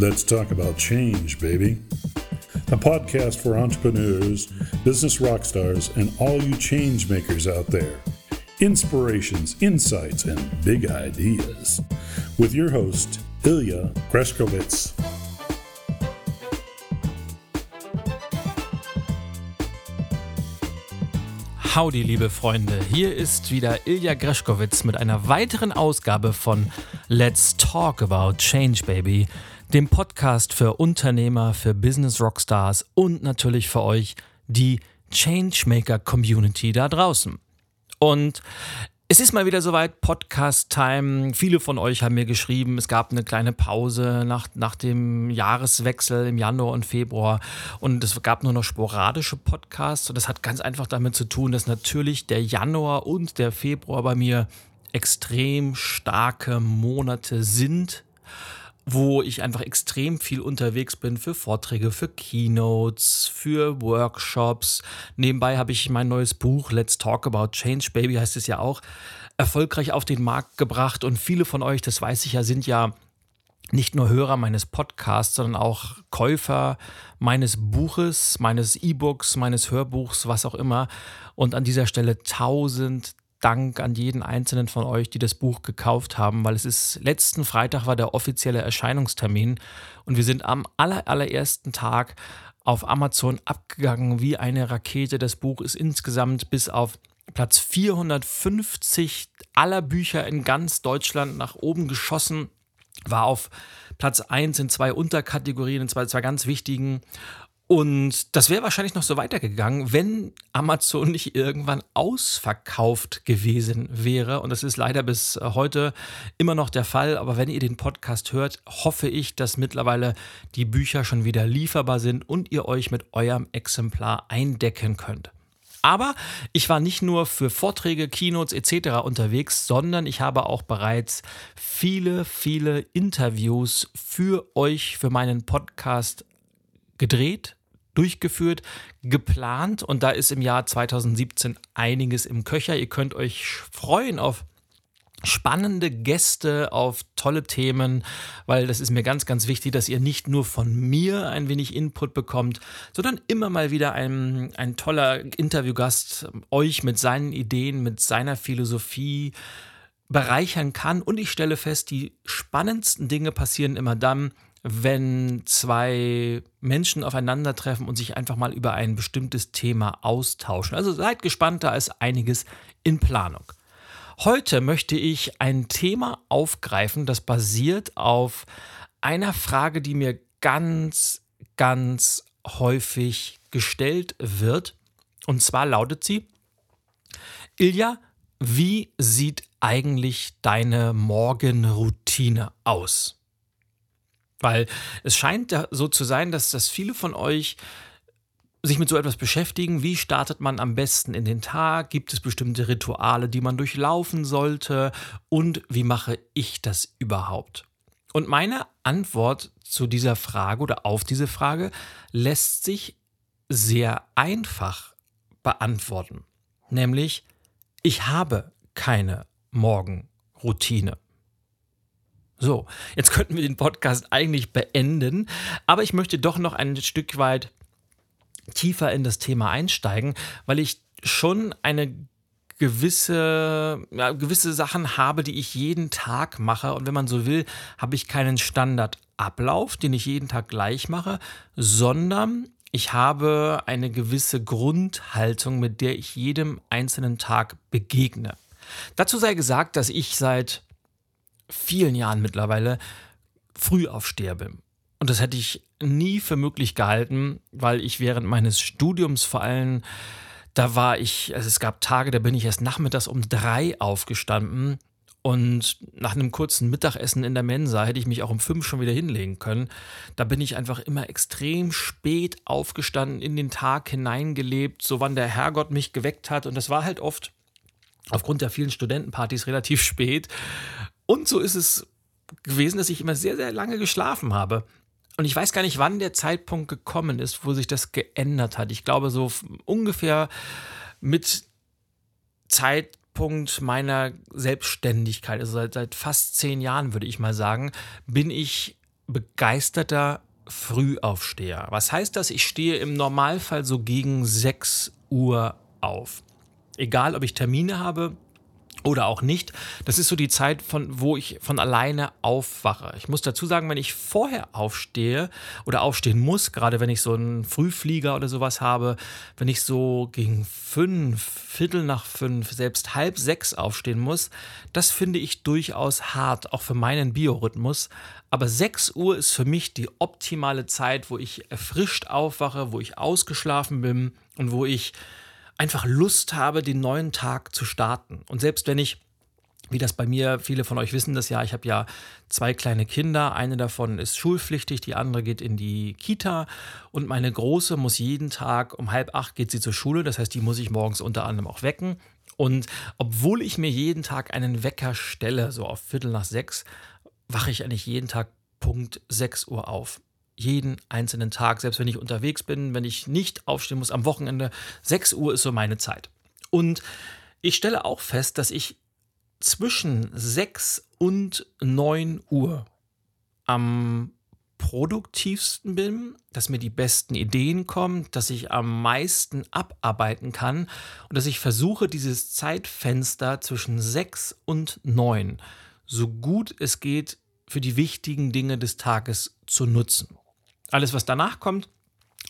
Let's talk about change, baby. A podcast for entrepreneurs, business rock stars, and all you change makers out there. Inspirations, insights, and big ideas. With your host, Ilya Greskowitz. Howdy, liebe Freunde. Hier ist wieder Ilja Greschkowitz mit einer weiteren Ausgabe von Let's Talk About Change, Baby, dem Podcast für Unternehmer, für Business Rockstars und natürlich für euch, die Changemaker Community da draußen. Und es ist mal wieder soweit, Podcast-Time. Viele von euch haben mir geschrieben, es gab eine kleine Pause nach, nach dem Jahreswechsel im Januar und Februar und es gab nur noch sporadische Podcasts. Und das hat ganz einfach damit zu tun, dass natürlich der Januar und der Februar bei mir extrem starke Monate sind wo ich einfach extrem viel unterwegs bin für Vorträge, für Keynotes, für Workshops. Nebenbei habe ich mein neues Buch Let's Talk About Change Baby heißt es ja auch erfolgreich auf den Markt gebracht und viele von euch, das weiß ich ja, sind ja nicht nur Hörer meines Podcasts, sondern auch Käufer meines Buches, meines E-Books, meines Hörbuchs, was auch immer. Und an dieser Stelle tausend, Dank an jeden einzelnen von euch, die das Buch gekauft haben, weil es ist letzten Freitag war der offizielle Erscheinungstermin und wir sind am aller, allerersten Tag auf Amazon abgegangen wie eine Rakete. Das Buch ist insgesamt bis auf Platz 450 aller Bücher in ganz Deutschland nach oben geschossen, war auf Platz 1 in zwei Unterkategorien, in zwei, zwei ganz wichtigen und das wäre wahrscheinlich noch so weitergegangen, wenn Amazon nicht irgendwann ausverkauft gewesen wäre. Und das ist leider bis heute immer noch der Fall. Aber wenn ihr den Podcast hört, hoffe ich, dass mittlerweile die Bücher schon wieder lieferbar sind und ihr euch mit eurem Exemplar eindecken könnt. Aber ich war nicht nur für Vorträge, Keynotes etc. unterwegs, sondern ich habe auch bereits viele, viele Interviews für euch, für meinen Podcast gedreht, durchgeführt, geplant und da ist im Jahr 2017 einiges im Köcher. Ihr könnt euch freuen auf spannende Gäste, auf tolle Themen, weil das ist mir ganz, ganz wichtig, dass ihr nicht nur von mir ein wenig Input bekommt, sondern immer mal wieder ein, ein toller Interviewgast euch mit seinen Ideen, mit seiner Philosophie bereichern kann. Und ich stelle fest, die spannendsten Dinge passieren immer dann, wenn zwei Menschen aufeinandertreffen und sich einfach mal über ein bestimmtes Thema austauschen. Also seid gespannt, da ist einiges in Planung. Heute möchte ich ein Thema aufgreifen, das basiert auf einer Frage, die mir ganz, ganz häufig gestellt wird. Und zwar lautet sie, Ilja, wie sieht eigentlich deine Morgenroutine aus? Weil es scheint so zu sein, dass, dass viele von euch sich mit so etwas beschäftigen. Wie startet man am besten in den Tag? Gibt es bestimmte Rituale, die man durchlaufen sollte? Und wie mache ich das überhaupt? Und meine Antwort zu dieser Frage oder auf diese Frage lässt sich sehr einfach beantworten. Nämlich, ich habe keine Morgenroutine. So, jetzt könnten wir den Podcast eigentlich beenden, aber ich möchte doch noch ein Stück weit tiefer in das Thema einsteigen, weil ich schon eine gewisse, ja, gewisse Sachen habe, die ich jeden Tag mache. Und wenn man so will, habe ich keinen Standardablauf, den ich jeden Tag gleich mache, sondern ich habe eine gewisse Grundhaltung, mit der ich jedem einzelnen Tag begegne. Dazu sei gesagt, dass ich seit vielen Jahren mittlerweile Frühaufsteher bin. Und das hätte ich nie für möglich gehalten, weil ich während meines Studiums vor allem, da war ich, also es gab Tage, da bin ich erst nachmittags um drei aufgestanden und nach einem kurzen Mittagessen in der Mensa hätte ich mich auch um fünf schon wieder hinlegen können. Da bin ich einfach immer extrem spät aufgestanden, in den Tag hineingelebt, so wann der Herrgott mich geweckt hat. Und das war halt oft aufgrund der vielen Studentenpartys relativ spät. Und so ist es gewesen, dass ich immer sehr, sehr lange geschlafen habe. Und ich weiß gar nicht, wann der Zeitpunkt gekommen ist, wo sich das geändert hat. Ich glaube, so ungefähr mit Zeitpunkt meiner Selbstständigkeit, also seit, seit fast zehn Jahren, würde ich mal sagen, bin ich begeisterter Frühaufsteher. Was heißt das? Ich stehe im Normalfall so gegen 6 Uhr auf. Egal, ob ich Termine habe oder auch nicht. Das ist so die Zeit, von wo ich von alleine aufwache. Ich muss dazu sagen, wenn ich vorher aufstehe oder aufstehen muss, gerade wenn ich so einen Frühflieger oder sowas habe, wenn ich so gegen fünf, Viertel nach fünf, selbst halb sechs aufstehen muss, das finde ich durchaus hart, auch für meinen Biorhythmus. Aber 6 Uhr ist für mich die optimale Zeit, wo ich erfrischt aufwache, wo ich ausgeschlafen bin und wo ich einfach Lust habe, den neuen Tag zu starten. Und selbst wenn ich wie das bei mir, viele von euch wissen das ja, ich habe ja zwei kleine Kinder. Eine davon ist schulpflichtig, die andere geht in die Kita. Und meine Große muss jeden Tag um halb acht geht sie zur Schule. Das heißt, die muss ich morgens unter anderem auch wecken. Und obwohl ich mir jeden Tag einen Wecker stelle, so auf Viertel nach sechs, wache ich eigentlich jeden Tag Punkt 6 Uhr auf jeden einzelnen Tag, selbst wenn ich unterwegs bin, wenn ich nicht aufstehen muss am Wochenende. 6 Uhr ist so meine Zeit. Und ich stelle auch fest, dass ich zwischen 6 und 9 Uhr am produktivsten bin, dass mir die besten Ideen kommen, dass ich am meisten abarbeiten kann und dass ich versuche, dieses Zeitfenster zwischen 6 und 9 so gut es geht für die wichtigen Dinge des Tages zu nutzen. Alles, was danach kommt,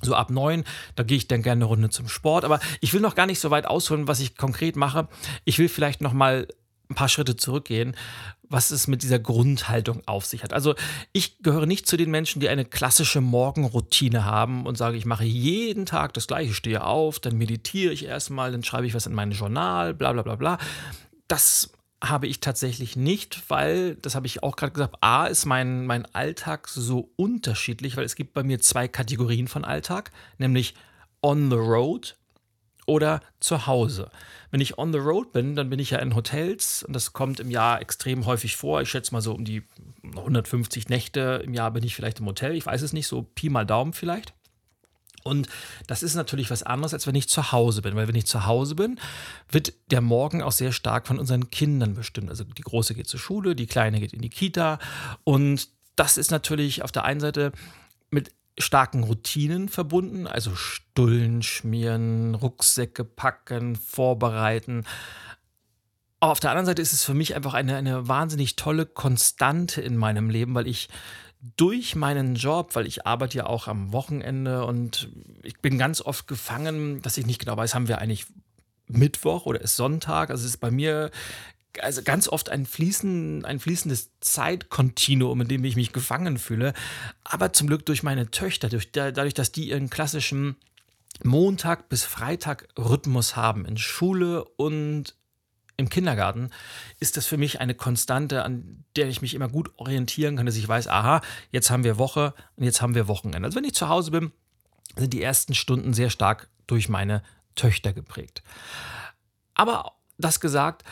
so ab neun, da gehe ich dann gerne eine Runde zum Sport. Aber ich will noch gar nicht so weit ausholen, was ich konkret mache. Ich will vielleicht noch mal ein paar Schritte zurückgehen, was es mit dieser Grundhaltung auf sich hat. Also ich gehöre nicht zu den Menschen, die eine klassische Morgenroutine haben und sage, ich mache jeden Tag das gleiche, stehe auf, dann meditiere ich erstmal, dann schreibe ich was in mein Journal, bla bla bla bla. Das habe ich tatsächlich nicht, weil, das habe ich auch gerade gesagt, A ist mein, mein Alltag so unterschiedlich, weil es gibt bei mir zwei Kategorien von Alltag, nämlich on the road oder zu Hause. Wenn ich on the road bin, dann bin ich ja in Hotels und das kommt im Jahr extrem häufig vor. Ich schätze mal so um die 150 Nächte im Jahr bin ich vielleicht im Hotel. Ich weiß es nicht, so Pi mal Daumen vielleicht. Und das ist natürlich was anderes, als wenn ich zu Hause bin. Weil wenn ich zu Hause bin, wird der Morgen auch sehr stark von unseren Kindern bestimmt. Also die Große geht zur Schule, die Kleine geht in die Kita. Und das ist natürlich auf der einen Seite mit starken Routinen verbunden, also Stullen schmieren, Rucksäcke packen, vorbereiten. Aber auf der anderen Seite ist es für mich einfach eine, eine wahnsinnig tolle Konstante in meinem Leben, weil ich durch meinen Job, weil ich arbeite ja auch am Wochenende und ich bin ganz oft gefangen, dass ich nicht genau weiß, haben wir eigentlich Mittwoch oder ist Sonntag? Also es ist bei mir also ganz oft ein, fließen, ein fließendes Zeitkontinuum, in dem ich mich gefangen fühle. Aber zum Glück durch meine Töchter, durch, dadurch, dass die ihren klassischen Montag bis Freitag Rhythmus haben in Schule und im Kindergarten ist das für mich eine Konstante, an der ich mich immer gut orientieren kann, dass ich weiß, aha, jetzt haben wir Woche und jetzt haben wir Wochenende. Also wenn ich zu Hause bin, sind die ersten Stunden sehr stark durch meine Töchter geprägt. Aber das gesagt,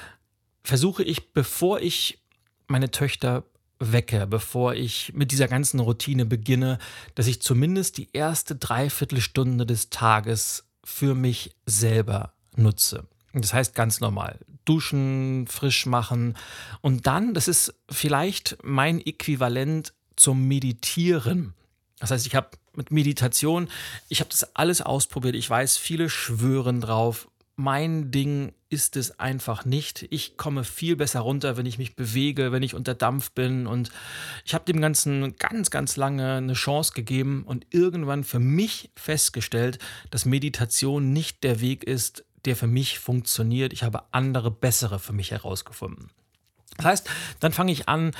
versuche ich, bevor ich meine Töchter wecke, bevor ich mit dieser ganzen Routine beginne, dass ich zumindest die erste Dreiviertelstunde des Tages für mich selber nutze. Das heißt ganz normal, duschen, frisch machen und dann, das ist vielleicht mein Äquivalent zum Meditieren. Das heißt, ich habe mit Meditation, ich habe das alles ausprobiert. Ich weiß, viele schwören drauf. Mein Ding ist es einfach nicht. Ich komme viel besser runter, wenn ich mich bewege, wenn ich unter Dampf bin. Und ich habe dem Ganzen ganz, ganz lange eine Chance gegeben und irgendwann für mich festgestellt, dass Meditation nicht der Weg ist, der für mich funktioniert. Ich habe andere, bessere für mich herausgefunden. Das heißt, dann fange ich an,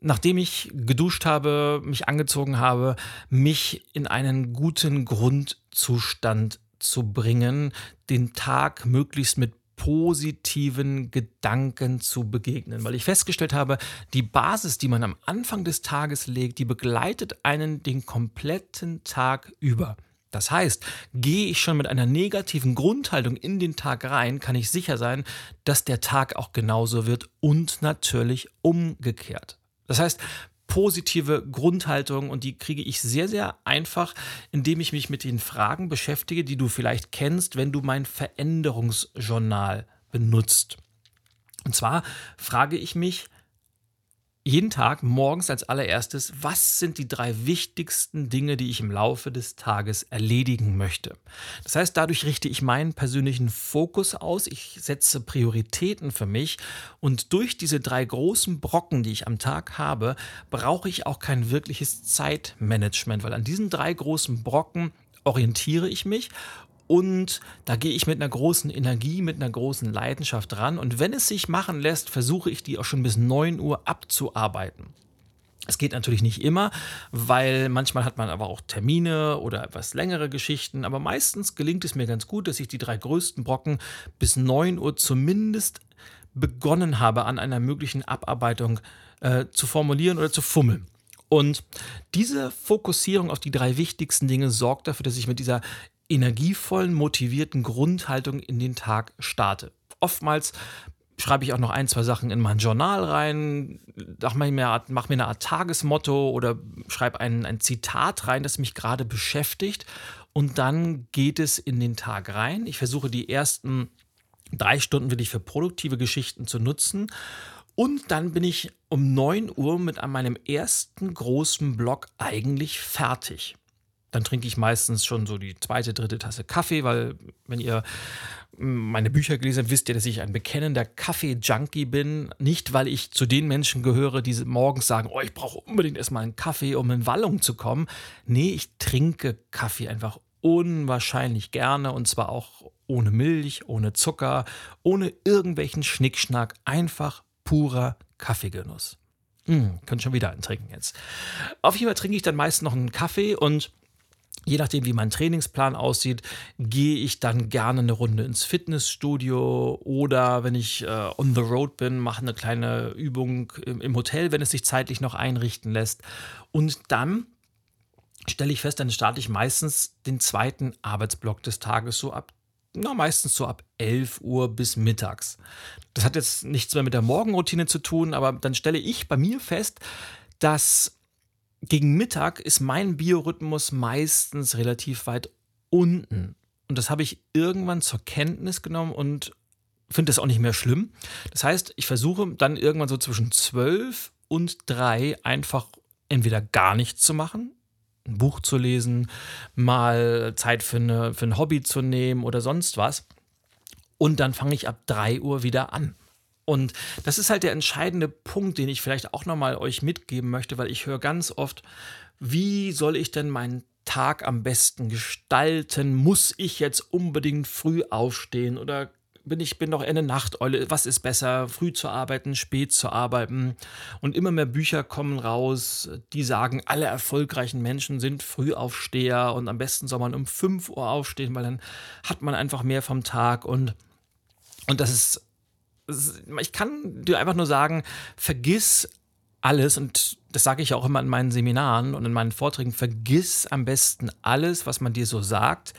nachdem ich geduscht habe, mich angezogen habe, mich in einen guten Grundzustand zu bringen, den Tag möglichst mit positiven Gedanken zu begegnen, weil ich festgestellt habe, die Basis, die man am Anfang des Tages legt, die begleitet einen den kompletten Tag über. Das heißt, gehe ich schon mit einer negativen Grundhaltung in den Tag rein, kann ich sicher sein, dass der Tag auch genauso wird und natürlich umgekehrt. Das heißt, positive Grundhaltung und die kriege ich sehr, sehr einfach, indem ich mich mit den Fragen beschäftige, die du vielleicht kennst, wenn du mein Veränderungsjournal benutzt. Und zwar frage ich mich, jeden Tag morgens als allererstes, was sind die drei wichtigsten Dinge, die ich im Laufe des Tages erledigen möchte. Das heißt, dadurch richte ich meinen persönlichen Fokus aus, ich setze Prioritäten für mich und durch diese drei großen Brocken, die ich am Tag habe, brauche ich auch kein wirkliches Zeitmanagement, weil an diesen drei großen Brocken orientiere ich mich und da gehe ich mit einer großen Energie, mit einer großen Leidenschaft ran. Und wenn es sich machen lässt, versuche ich die auch schon bis 9 Uhr abzuarbeiten. Es geht natürlich nicht immer, weil manchmal hat man aber auch Termine oder etwas längere Geschichten. Aber meistens gelingt es mir ganz gut, dass ich die drei größten Brocken bis 9 Uhr zumindest begonnen habe, an einer möglichen Abarbeitung äh, zu formulieren oder zu fummeln. Und diese Fokussierung auf die drei wichtigsten Dinge sorgt dafür, dass ich mit dieser energievollen, motivierten Grundhaltung in den Tag starte. Oftmals schreibe ich auch noch ein, zwei Sachen in mein Journal rein, mache mir, mach mir eine Art Tagesmotto oder schreibe ein, ein Zitat rein, das mich gerade beschäftigt. Und dann geht es in den Tag rein. Ich versuche die ersten drei Stunden wirklich für produktive Geschichten zu nutzen. Und dann bin ich um 9 Uhr mit meinem ersten großen Block eigentlich fertig. Dann trinke ich meistens schon so die zweite, dritte Tasse Kaffee, weil wenn ihr meine Bücher gelesen habt, wisst ihr, dass ich ein bekennender Kaffee-Junkie bin. Nicht, weil ich zu den Menschen gehöre, die morgens sagen, oh, ich brauche unbedingt erstmal einen Kaffee, um in Wallung zu kommen. Nee, ich trinke Kaffee einfach unwahrscheinlich gerne und zwar auch ohne Milch, ohne Zucker, ohne irgendwelchen Schnickschnack. Einfach purer Kaffeegenuss. Hm, könnt schon wieder einen trinken jetzt. Auf jeden Fall trinke ich dann meist noch einen Kaffee und Je nachdem, wie mein Trainingsplan aussieht, gehe ich dann gerne eine Runde ins Fitnessstudio oder wenn ich äh, on the road bin, mache eine kleine Übung im, im Hotel, wenn es sich zeitlich noch einrichten lässt. Und dann stelle ich fest, dann starte ich meistens den zweiten Arbeitsblock des Tages so ab, na, meistens so ab 11 Uhr bis mittags. Das hat jetzt nichts mehr mit der Morgenroutine zu tun, aber dann stelle ich bei mir fest, dass gegen Mittag ist mein Biorhythmus meistens relativ weit unten. Und das habe ich irgendwann zur Kenntnis genommen und finde das auch nicht mehr schlimm. Das heißt, ich versuche dann irgendwann so zwischen 12 und 3 einfach entweder gar nichts zu machen, ein Buch zu lesen, mal Zeit für, eine, für ein Hobby zu nehmen oder sonst was. Und dann fange ich ab 3 Uhr wieder an. Und das ist halt der entscheidende Punkt, den ich vielleicht auch nochmal euch mitgeben möchte, weil ich höre ganz oft, wie soll ich denn meinen Tag am besten gestalten? Muss ich jetzt unbedingt früh aufstehen oder bin ich bin doch eine Nachteule. Was ist besser, früh zu arbeiten, spät zu arbeiten? Und immer mehr Bücher kommen raus, die sagen, alle erfolgreichen Menschen sind Frühaufsteher und am besten soll man um 5 Uhr aufstehen, weil dann hat man einfach mehr vom Tag und und das ist ich kann dir einfach nur sagen, vergiss alles und das sage ich auch immer in meinen Seminaren und in meinen Vorträgen, vergiss am besten alles, was man dir so sagt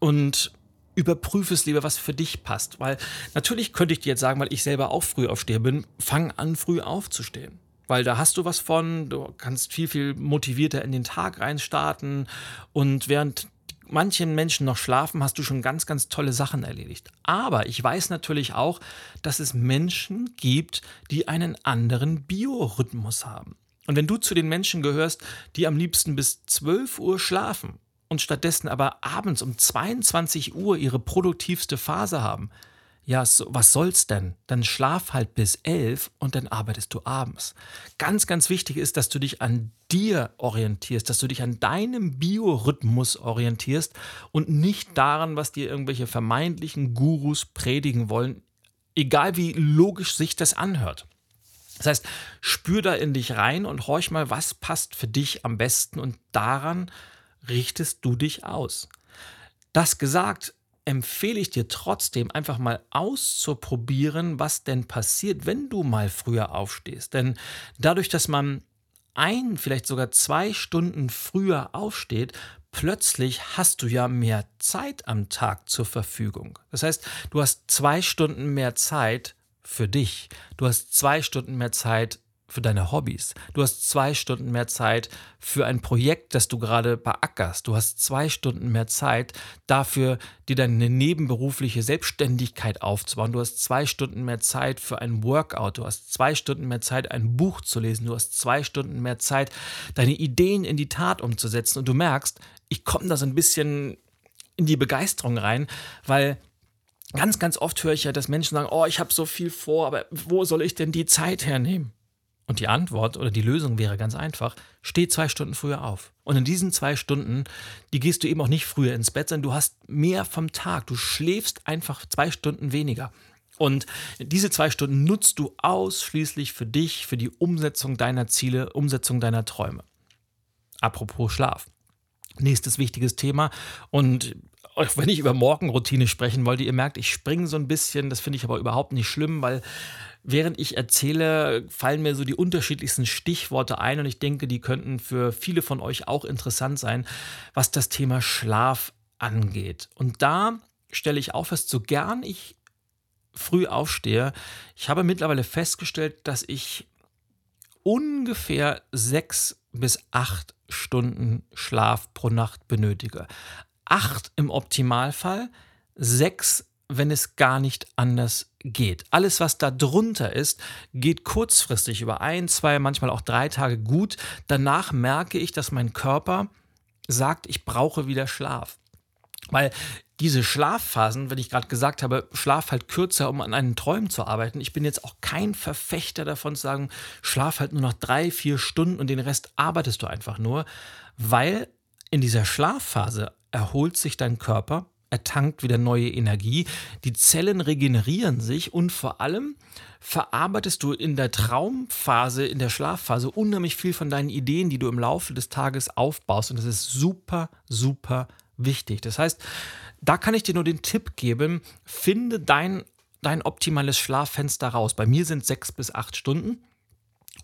und überprüfe es lieber, was für dich passt. Weil natürlich könnte ich dir jetzt sagen, weil ich selber auch früh aufstehe bin, fang an, früh aufzustehen. Weil da hast du was von, du kannst viel, viel motivierter in den Tag reinstarten und während manchen Menschen noch schlafen, hast du schon ganz, ganz tolle Sachen erledigt. Aber ich weiß natürlich auch, dass es Menschen gibt, die einen anderen Biorhythmus haben. Und wenn du zu den Menschen gehörst, die am liebsten bis 12 Uhr schlafen und stattdessen aber abends um 22 Uhr ihre produktivste Phase haben, ja, so, was soll's denn? Dann schlaf halt bis elf und dann arbeitest du abends. Ganz, ganz wichtig ist, dass du dich an dir orientierst, dass du dich an deinem Biorhythmus orientierst und nicht daran, was dir irgendwelche vermeintlichen Gurus predigen wollen, egal wie logisch sich das anhört. Das heißt, spür da in dich rein und horch mal, was passt für dich am besten und daran richtest du dich aus. Das gesagt, empfehle ich dir trotzdem einfach mal auszuprobieren, was denn passiert, wenn du mal früher aufstehst. Denn dadurch, dass man ein, vielleicht sogar zwei Stunden früher aufsteht, plötzlich hast du ja mehr Zeit am Tag zur Verfügung. Das heißt, du hast zwei Stunden mehr Zeit für dich. Du hast zwei Stunden mehr Zeit für deine Hobbys. Du hast zwei Stunden mehr Zeit für ein Projekt, das du gerade beackerst. Du hast zwei Stunden mehr Zeit dafür, dir deine nebenberufliche Selbstständigkeit aufzubauen. Du hast zwei Stunden mehr Zeit für ein Workout. Du hast zwei Stunden mehr Zeit, ein Buch zu lesen. Du hast zwei Stunden mehr Zeit, deine Ideen in die Tat umzusetzen. Und du merkst, ich komme da so ein bisschen in die Begeisterung rein, weil ganz, ganz oft höre ich ja, dass Menschen sagen, oh, ich habe so viel vor, aber wo soll ich denn die Zeit hernehmen? Und die Antwort oder die Lösung wäre ganz einfach, steh zwei Stunden früher auf. Und in diesen zwei Stunden, die gehst du eben auch nicht früher ins Bett, sondern du hast mehr vom Tag. Du schläfst einfach zwei Stunden weniger. Und diese zwei Stunden nutzt du ausschließlich für dich, für die Umsetzung deiner Ziele, Umsetzung deiner Träume. Apropos Schlaf. Nächstes wichtiges Thema. Und wenn ich über Morgenroutine sprechen wollte, ihr merkt, ich springe so ein bisschen, das finde ich aber überhaupt nicht schlimm, weil während ich erzähle, fallen mir so die unterschiedlichsten Stichworte ein und ich denke, die könnten für viele von euch auch interessant sein, was das Thema Schlaf angeht. Und da stelle ich auch fest, so gern ich früh aufstehe, ich habe mittlerweile festgestellt, dass ich ungefähr sechs bis acht Stunden Schlaf pro Nacht benötige acht im Optimalfall, sechs, wenn es gar nicht anders geht. Alles, was da drunter ist, geht kurzfristig über ein, zwei, manchmal auch drei Tage gut. Danach merke ich, dass mein Körper sagt, ich brauche wieder Schlaf. Weil diese Schlafphasen, wenn ich gerade gesagt habe, schlaf halt kürzer, um an einen Träumen zu arbeiten. Ich bin jetzt auch kein Verfechter davon zu sagen, schlaf halt nur noch drei, vier Stunden und den Rest arbeitest du einfach nur, weil in dieser Schlafphase erholt sich dein Körper, er tankt wieder neue Energie, die Zellen regenerieren sich und vor allem verarbeitest du in der Traumphase, in der Schlafphase unheimlich viel von deinen Ideen, die du im Laufe des Tages aufbaust. Und das ist super, super wichtig. Das heißt, da kann ich dir nur den Tipp geben, finde dein, dein optimales Schlaffenster raus. Bei mir sind sechs bis acht Stunden.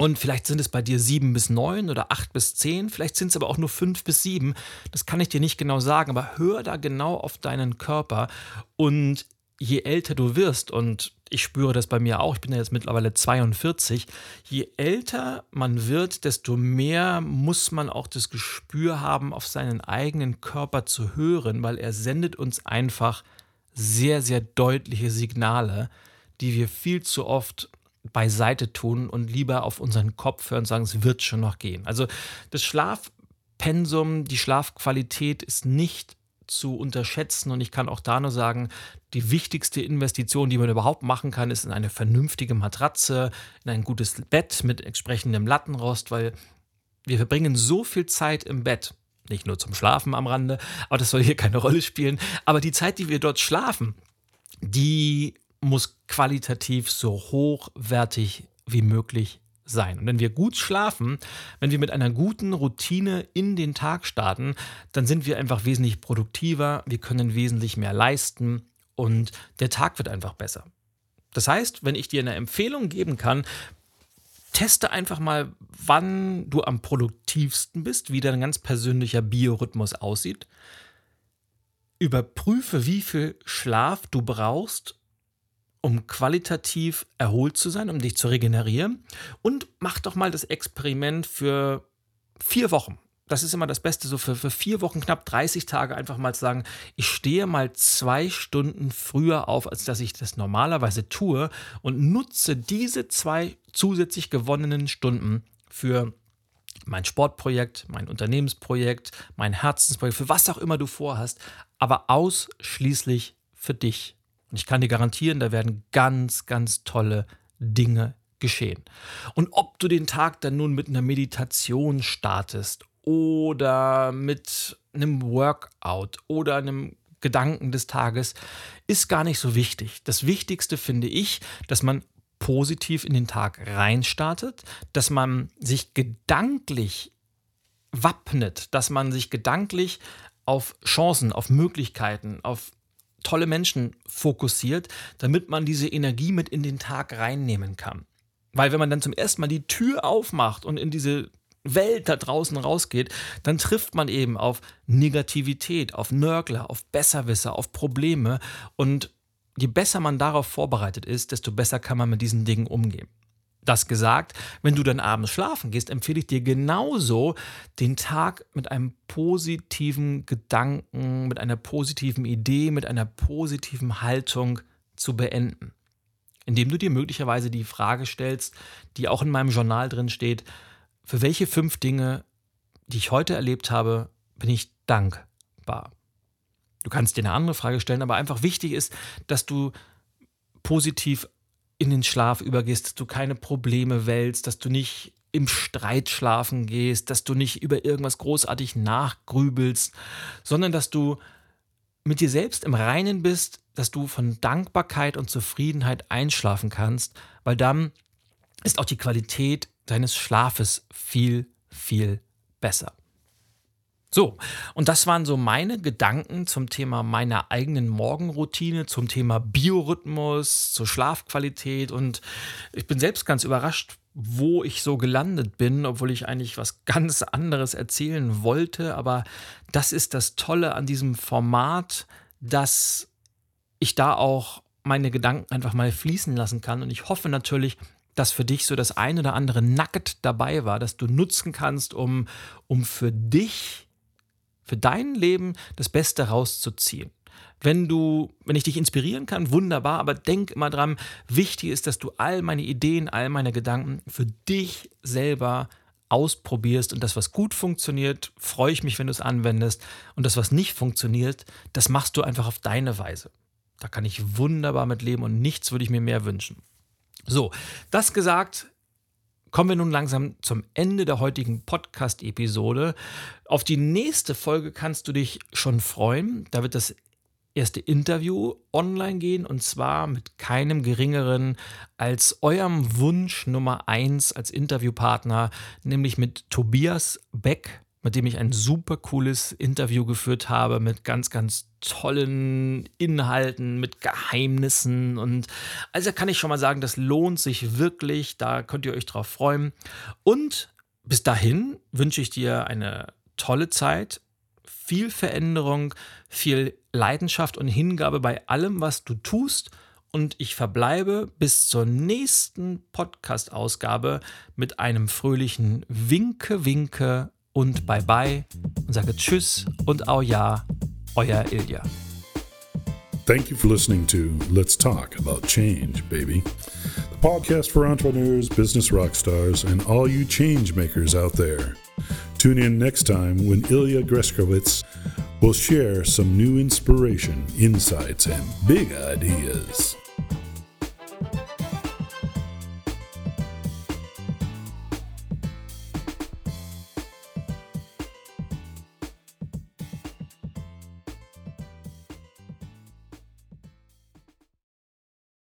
Und vielleicht sind es bei dir sieben bis neun oder acht bis zehn, vielleicht sind es aber auch nur fünf bis sieben. Das kann ich dir nicht genau sagen, aber hör da genau auf deinen Körper. Und je älter du wirst, und ich spüre das bei mir auch, ich bin ja jetzt mittlerweile 42, je älter man wird, desto mehr muss man auch das Gespür haben, auf seinen eigenen Körper zu hören, weil er sendet uns einfach sehr, sehr deutliche Signale, die wir viel zu oft beiseite tun und lieber auf unseren Kopf hören und sagen, es wird schon noch gehen. Also das Schlafpensum, die Schlafqualität ist nicht zu unterschätzen und ich kann auch da nur sagen, die wichtigste Investition, die man überhaupt machen kann, ist in eine vernünftige Matratze, in ein gutes Bett mit entsprechendem Lattenrost, weil wir verbringen so viel Zeit im Bett, nicht nur zum Schlafen am Rande, aber das soll hier keine Rolle spielen, aber die Zeit, die wir dort schlafen, die muss qualitativ so hochwertig wie möglich sein. Und wenn wir gut schlafen, wenn wir mit einer guten Routine in den Tag starten, dann sind wir einfach wesentlich produktiver, wir können wesentlich mehr leisten und der Tag wird einfach besser. Das heißt, wenn ich dir eine Empfehlung geben kann, teste einfach mal, wann du am produktivsten bist, wie dein ganz persönlicher Biorhythmus aussieht. Überprüfe, wie viel Schlaf du brauchst, um qualitativ erholt zu sein, um dich zu regenerieren. Und mach doch mal das Experiment für vier Wochen. Das ist immer das Beste, so für, für vier Wochen, knapp 30 Tage einfach mal zu sagen, ich stehe mal zwei Stunden früher auf, als dass ich das normalerweise tue und nutze diese zwei zusätzlich gewonnenen Stunden für mein Sportprojekt, mein Unternehmensprojekt, mein Herzensprojekt, für was auch immer du vorhast, aber ausschließlich für dich und ich kann dir garantieren, da werden ganz, ganz tolle Dinge geschehen. Und ob du den Tag dann nun mit einer Meditation startest oder mit einem Workout oder einem Gedanken des Tages, ist gar nicht so wichtig. Das Wichtigste finde ich, dass man positiv in den Tag reinstartet, dass man sich gedanklich wappnet, dass man sich gedanklich auf Chancen, auf Möglichkeiten, auf tolle Menschen fokussiert, damit man diese Energie mit in den Tag reinnehmen kann. Weil wenn man dann zum ersten Mal die Tür aufmacht und in diese Welt da draußen rausgeht, dann trifft man eben auf Negativität, auf Nörgler, auf Besserwisser, auf Probleme. Und je besser man darauf vorbereitet ist, desto besser kann man mit diesen Dingen umgehen. Das gesagt, wenn du dann abends schlafen gehst, empfehle ich dir genauso, den Tag mit einem positiven Gedanken, mit einer positiven Idee, mit einer positiven Haltung zu beenden. Indem du dir möglicherweise die Frage stellst, die auch in meinem Journal drin steht, für welche fünf Dinge, die ich heute erlebt habe, bin ich dankbar. Du kannst dir eine andere Frage stellen, aber einfach wichtig ist, dass du positiv in den Schlaf übergehst, dass du keine Probleme wälzt, dass du nicht im Streit schlafen gehst, dass du nicht über irgendwas großartig nachgrübelst, sondern dass du mit dir selbst im Reinen bist, dass du von Dankbarkeit und Zufriedenheit einschlafen kannst, weil dann ist auch die Qualität deines Schlafes viel, viel besser. So, und das waren so meine Gedanken zum Thema meiner eigenen Morgenroutine, zum Thema Biorhythmus, zur Schlafqualität. Und ich bin selbst ganz überrascht, wo ich so gelandet bin, obwohl ich eigentlich was ganz anderes erzählen wollte, aber das ist das Tolle an diesem Format, dass ich da auch meine Gedanken einfach mal fließen lassen kann. Und ich hoffe natürlich, dass für dich so das ein oder andere Nugget dabei war, dass du nutzen kannst, um, um für dich für dein Leben das Beste rauszuziehen. Wenn du, wenn ich dich inspirieren kann, wunderbar, aber denk immer dran, wichtig ist, dass du all meine Ideen, all meine Gedanken für dich selber ausprobierst und das, was gut funktioniert, freue ich mich, wenn du es anwendest und das, was nicht funktioniert, das machst du einfach auf deine Weise. Da kann ich wunderbar mit leben und nichts würde ich mir mehr wünschen. So, das gesagt, kommen wir nun langsam zum Ende der heutigen Podcast-Episode. Auf die nächste Folge kannst du dich schon freuen. Da wird das erste Interview online gehen und zwar mit keinem geringeren als eurem Wunsch Nummer eins als Interviewpartner, nämlich mit Tobias Beck mit dem ich ein super cooles Interview geführt habe mit ganz, ganz tollen Inhalten, mit Geheimnissen und also kann ich schon mal sagen, das lohnt sich wirklich, da könnt ihr euch drauf freuen. Und bis dahin wünsche ich dir eine tolle Zeit, viel Veränderung, viel Leidenschaft und Hingabe bei allem, was du tust. Und ich verbleibe bis zur nächsten Podcast-Ausgabe mit einem fröhlichen Winke, Winke und Bye Bye und sage Tschüss und Au ja, euer Ilja. Thank you for listening to Let's Talk About Change, baby. The podcast for entrepreneurs, business rock stars, and all you change makers out there. Tune in next time when Ilya Greskowitz will share some new inspiration, insights, and big ideas.